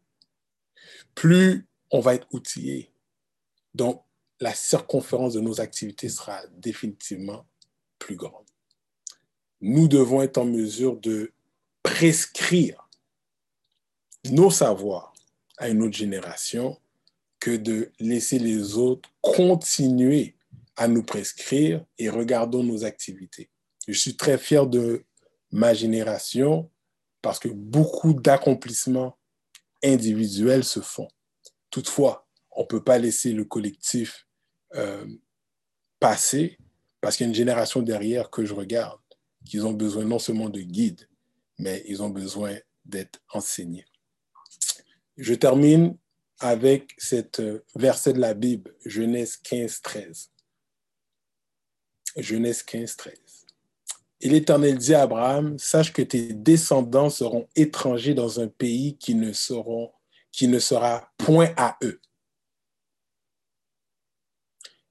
plus on va être outillé. Donc, la circonférence de nos activités sera définitivement plus grande. Nous devons être en mesure de prescrire nos savoirs à une autre génération que de laisser les autres continuer à nous prescrire et regardons nos activités. Je suis très fier de ma génération parce que beaucoup d'accomplissements individuels se font. Toutefois, on ne peut pas laisser le collectif euh, passer parce qu'il y a une génération derrière que je regarde qui ont besoin non seulement de guides, mais ils ont besoin d'être enseignés. Je termine avec cette euh, verset de la Bible, Genèse 15, 13. Genèse 15, 13. Et l'Éternel dit à Abraham, sache que tes descendants seront étrangers dans un pays qui ne, qui ne sera point à eux.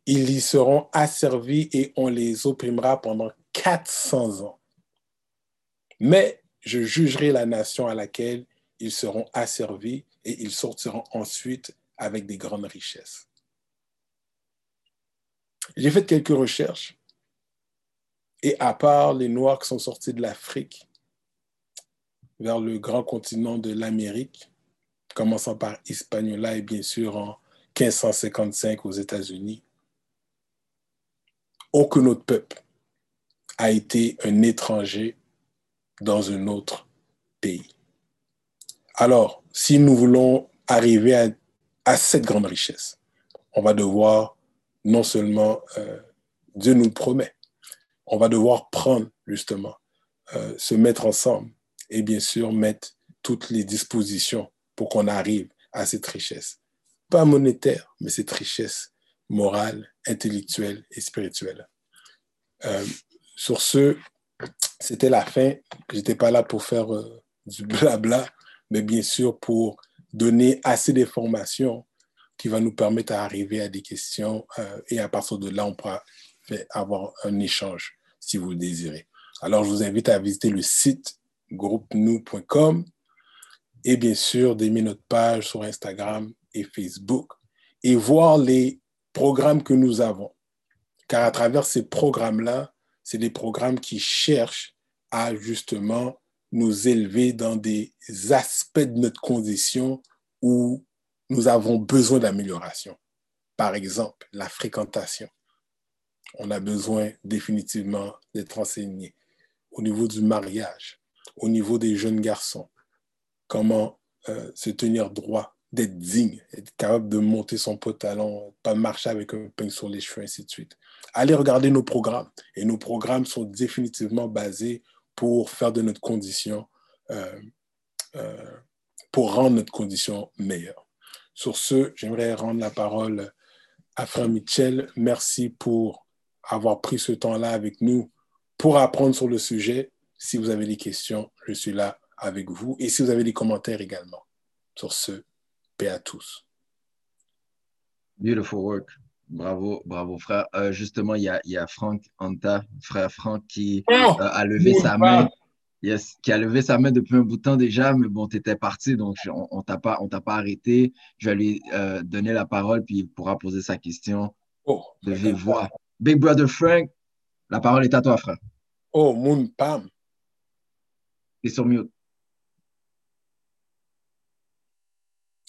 Ils y seront asservis et on les opprimera pendant 400 ans. Mais je jugerai la nation à laquelle ils seront asservis et ils sortiront ensuite avec des grandes richesses. J'ai fait quelques recherches et à part les Noirs qui sont sortis de l'Afrique vers le grand continent de l'Amérique, commençant par Hispaniola et bien sûr en 1555 aux États-Unis, aucun autre peuple a été un étranger dans un autre pays. Alors, si nous voulons arriver à, cette grande richesse, on va devoir non seulement, euh, Dieu nous le promet, on va devoir prendre justement, euh, se mettre ensemble et bien sûr mettre toutes les dispositions pour qu'on arrive à cette richesse. Pas monétaire, mais cette richesse morale, intellectuelle et spirituelle. Euh, sur ce, c'était la fin. Je n'étais pas là pour faire euh, du blabla, mais bien sûr pour donner assez d'informations qui va nous permettre d'arriver à des questions et à partir de là, on pourra avoir un échange si vous le désirez. Alors, je vous invite à visiter le site groupenou.com et bien sûr d'aimer notre page sur Instagram et Facebook et voir les programmes que nous avons. Car à travers ces programmes-là, c'est des programmes qui cherchent à justement nous élever dans des aspects de notre condition où nous avons besoin d'amélioration. Par exemple, la fréquentation on a besoin définitivement d'être enseigné au niveau du mariage, au niveau des jeunes garçons, comment euh, se tenir droit, d'être digne, être capable de monter son pantalon, pas marcher avec un pain sur les cheveux, ainsi de suite. Allez regarder nos programmes. Et nos programmes sont définitivement basés pour faire de notre condition, euh, euh, pour rendre notre condition meilleure. Sur ce, j'aimerais rendre la parole à Frère Michel. Merci pour avoir pris ce temps-là avec nous pour apprendre sur le sujet. Si vous avez des questions, je suis là avec vous. Et si vous avez des commentaires également. Sur ce, paix à tous. Beautiful work. Bravo, bravo, frère. Euh, justement, il y a, y a Franck Anta, frère Franck, qui oh, euh, a levé sa main. Yes, qui a levé sa main depuis un bout de temps déjà, mais bon, tu étais parti, donc on, on t'a pas, pas arrêté. Je vais lui euh, donner la parole, puis il pourra poser sa question oh, de vive voix. Big Brother Frank, la parole est à toi, frère. Oh, Moon Pam. Et sur mute.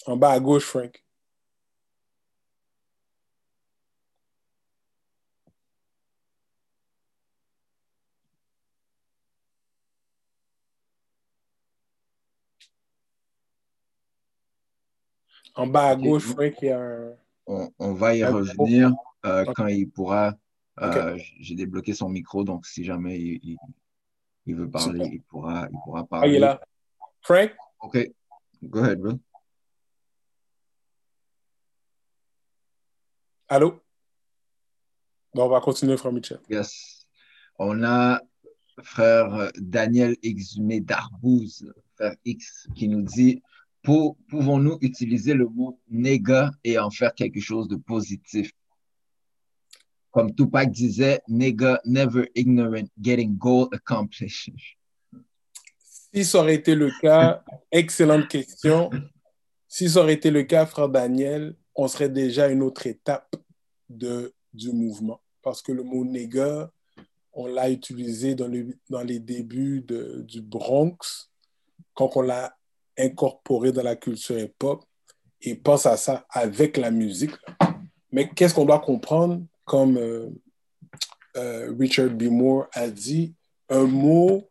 En bas à gauche, Frank. En bas à gauche, Frank, il y a un. On, va y revenir euh, quand il pourra euh, j'ai débloqué son micro, donc si jamais il, il, veut parler, il pourra, il pourra parler. Ah, il est là. Frank? OK. Go ahead, bro. Allô? Bon, on va continuer, frère Michel. Yes. On a frère Daniel Exumé d'Arbouze, frère X, qui nous dit Pouvons-nous utiliser le mot néga et en faire quelque chose de positif? Comme Tupac disait, nigga never ignorant, getting goal accomplished. Si ça aurait été le cas, excellente question. Si ça aurait été le cas, frère Daniel, on serait déjà à une autre étape de, du mouvement. Parce que le mot nègre, on l'a utilisé dans, le, dans les débuts du Bronx, quand on l'a incorporé dans la culture hip-hop, et pense à ça avec la musique. Mais qu'est-ce qu'on doit comprendre, comme euh, euh, Richard B. Moore a dit, un mot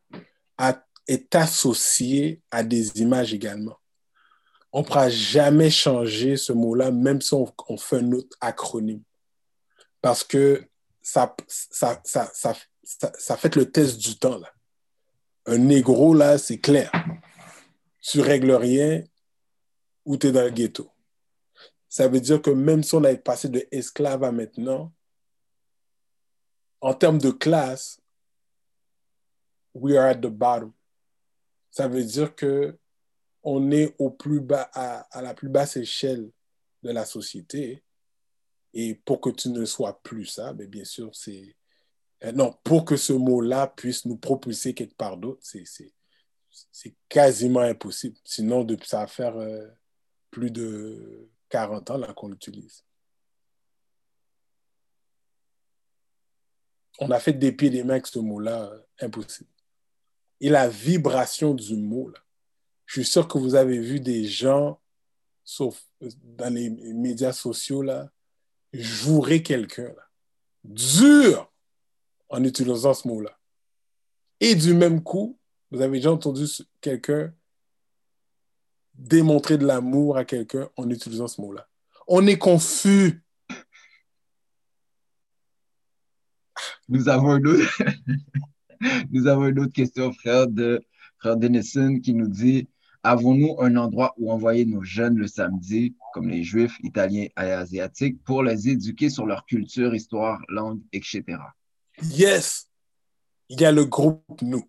est associé à des images également. On ne pourra jamais changer ce mot-là, même si on, fait un autre acronyme. Parce que ça, ça, ça, ça, ça, fait le test du temps. Là. Un négro, là, c'est clair. Tu règles rien ou tu es dans le ghetto. Ça veut dire que même si on a passé de esclave à maintenant, en termes de classe, we are at the bottom. Ça veut dire que on est au plus bas, à, la plus basse échelle de la société. Et pour que tu ne sois plus ça, mais bien sûr, c'est euh, non, pour que ce mot-là puisse nous propulser quelque part d'autre, c'est quasiment impossible. Sinon, depuis, ça va faire euh, plus de 40 ans qu'on l'utilise. On a fait des pieds des mains avec ce mot-là, euh, impossible. Et la vibration du mot, là, je suis sûr que vous avez vu des gens, sauf dans les médias sociaux, là, jouer quelqu'un, dur, en utilisant ce mot-là. Et du même coup, vous avez déjà entendu quelqu'un démontrer de l'amour à quelqu'un en utilisant ce mot-là. On est confus. Nous avons une autre, Nous avons une autre question, frère, de frère Denison, qui nous dit Avons-nous un endroit où envoyer nos jeunes le samedi, comme les Juifs, Italiens et Asiatiques, pour les éduquer sur leur culture, histoire, langue, etc. Yes, il y a le groupe Nous.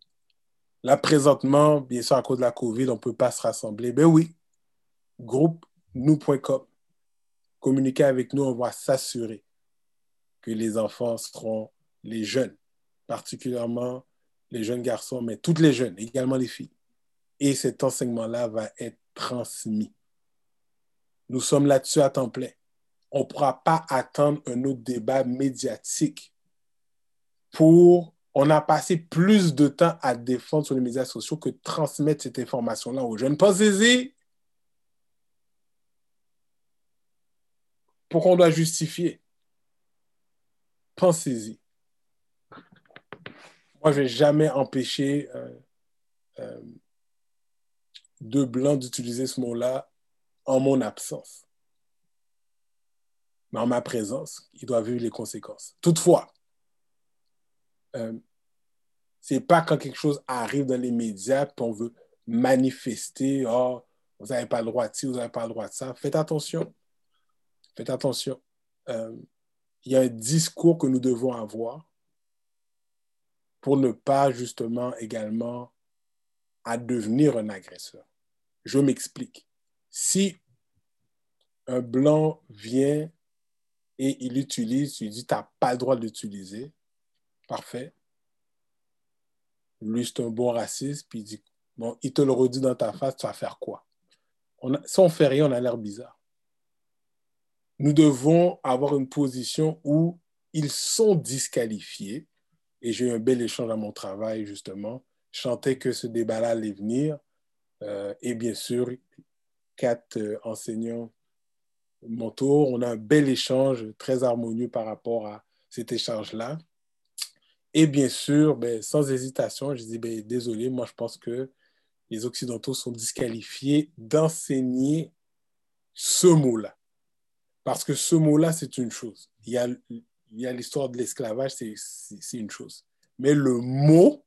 Là, présentement, bien sûr, à cause de la COVID, on ne peut pas se rassembler. Ben oui, groupe nous.com. Communiquer avec nous, on va s'assurer que les enfants seront les jeunes, particulièrement les jeunes garçons, mais toutes les jeunes, également les filles. Et cet enseignement-là va être transmis. Nous sommes là-dessus à temps plein. On ne pourra pas attendre un autre débat médiatique pour... On a passé plus de temps à défendre sur les médias sociaux que transmettre cette information-là aux jeunes. Pensez-y. Pourquoi on doit justifier? Pensez-y. Moi, je ne vais jamais empêcher euh, euh, deux blancs d'utiliser ce mot-là en mon absence. Mais en ma présence, ils doivent vivre les conséquences. Toutefois, euh, c'est pas quand quelque chose arrive dans les médias qu'on veut manifester, oh, vous n'avez pas le droit de ci, vous n'avez pas le droit de ça. Faites attention. Faites attention. Euh, il y a un discours que nous devons avoir pour ne pas justement également à devenir un agresseur. Je m'explique. Si un blanc vient et il utilise, tu dis, tu n'as pas le droit de l'utiliser, parfait. Lui, c'est un bon raciste, puis il dit, bon, il te le redit dans ta face, tu vas faire quoi? On a, si on fait rien, on a l'air bizarre. Nous devons avoir une position où ils sont disqualifiés, et j'ai eu un bel échange à mon travail, justement. Je que ce débat-là allait venir, et bien sûr, quatre euh, enseignants mon tour. On a un bel échange très harmonieux par rapport à cet échange-là. Et bien sûr, ben, sans hésitation, je dis ben, désolé, moi je pense que les Occidentaux sont disqualifiés d'enseigner ce mot-là. Parce que ce mot-là, c'est une chose. Il y a l'histoire de l'esclavage, c'est une chose. Mais le mot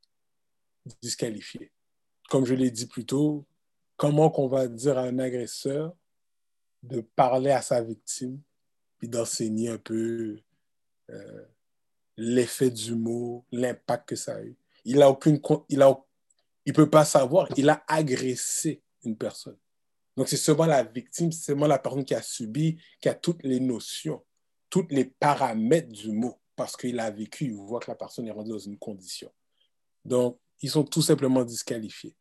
disqualifié. Comme je l'ai dit plus tôt, comment qu'on va dire à un agresseur de parler à sa victime et d'enseigner un peu euh, l'effet du mot, l'impact que ça a eu. Il a aucune, il a, il peut pas savoir. Il a agressé une personne. Donc c'est seulement la victime, c'est seulement la personne qui a subi, qui a toutes les notions, tous les paramètres du mot, parce qu'il a vécu, il voit que la personne est rendue dans une condition. Donc ils sont tout simplement disqualifiés.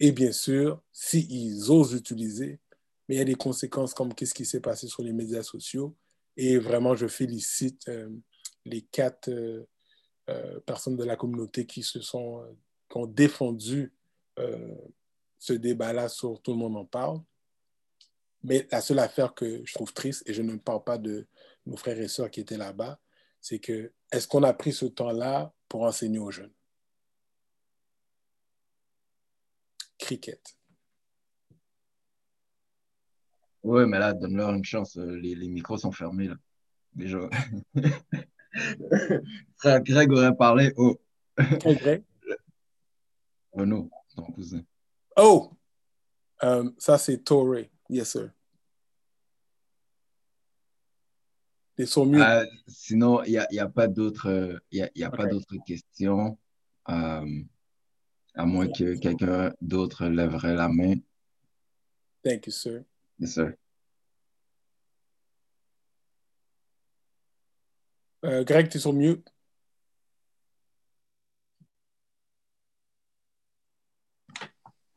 Et bien sûr, s'ils osent utiliser, mais il y a des conséquences comme qu'est-ce qui s'est passé sur les médias sociaux, Et vraiment, je félicite les quatre personnes de la communauté qui se sont, qui ont défendu ce débat-là sur Tout le monde en parle. Mais la seule affaire que je trouve triste, et je ne parle pas de nos frères et sœurs qui étaient là-bas, c'est que est-ce qu'on a pris ce temps-là pour enseigner aux jeunes? Cricket. Oui, mais là, donne-leur une chance. Euh, les, les, micros sont fermés, là. Déjà. Frère Greg aurait parlé. Oh. Greg? Oh non, ton cousin. Oh! Um, ça, c'est Torre. Yes, sir. Ils sont mieux. Euh, sinon, il n'y a, y a, pas d'autres y a, y a okay. pas d'autres questions. Euh, à moins que quelqu'un d'autre lèverait la main. Thank you, sir. Yes, sir. Euh, Greg, tu es sur mute.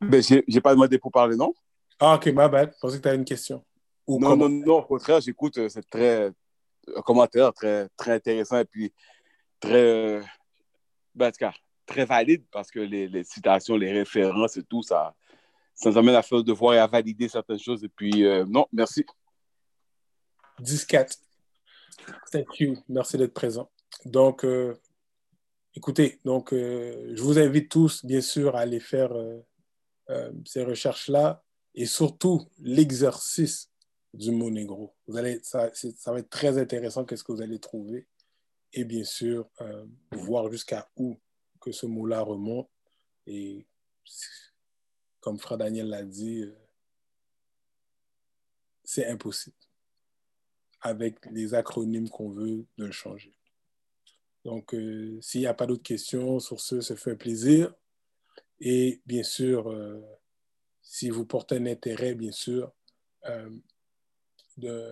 Ben, j'ai pas demandé pour parler, non? Ah, ok, ma bad. Je pensais que tu avais une question. Ou non, non, non, au contraire, j'écoute, euh, c'est très, un commentaire très, très intéressant et puis très, ben, en tout cas, très valide parce que les, citations, les références et tout, ça, ça nous amène à faire le devoir et à valider certaines choses. Et puis, euh, non, merci. 10-4. Thank you. Merci d'être présent. Donc, euh, écoutez, donc, euh, je vous invite tous, bien sûr, à aller faire ces recherches-là et surtout l'exercice du mot négro. Vous allez, ça, va être très intéressant qu'est-ce que vous allez trouver et bien sûr voir jusqu'à où que ce mot-là remonte. Et comme Frère Daniel l'a dit, euh, c'est impossible avec les acronymes qu'on veut de le changer. Donc, euh, s'il n'y a pas d'autres questions sur ce, ça fait plaisir. Et bien sûr, euh, si vous portez un intérêt, bien sûr, de,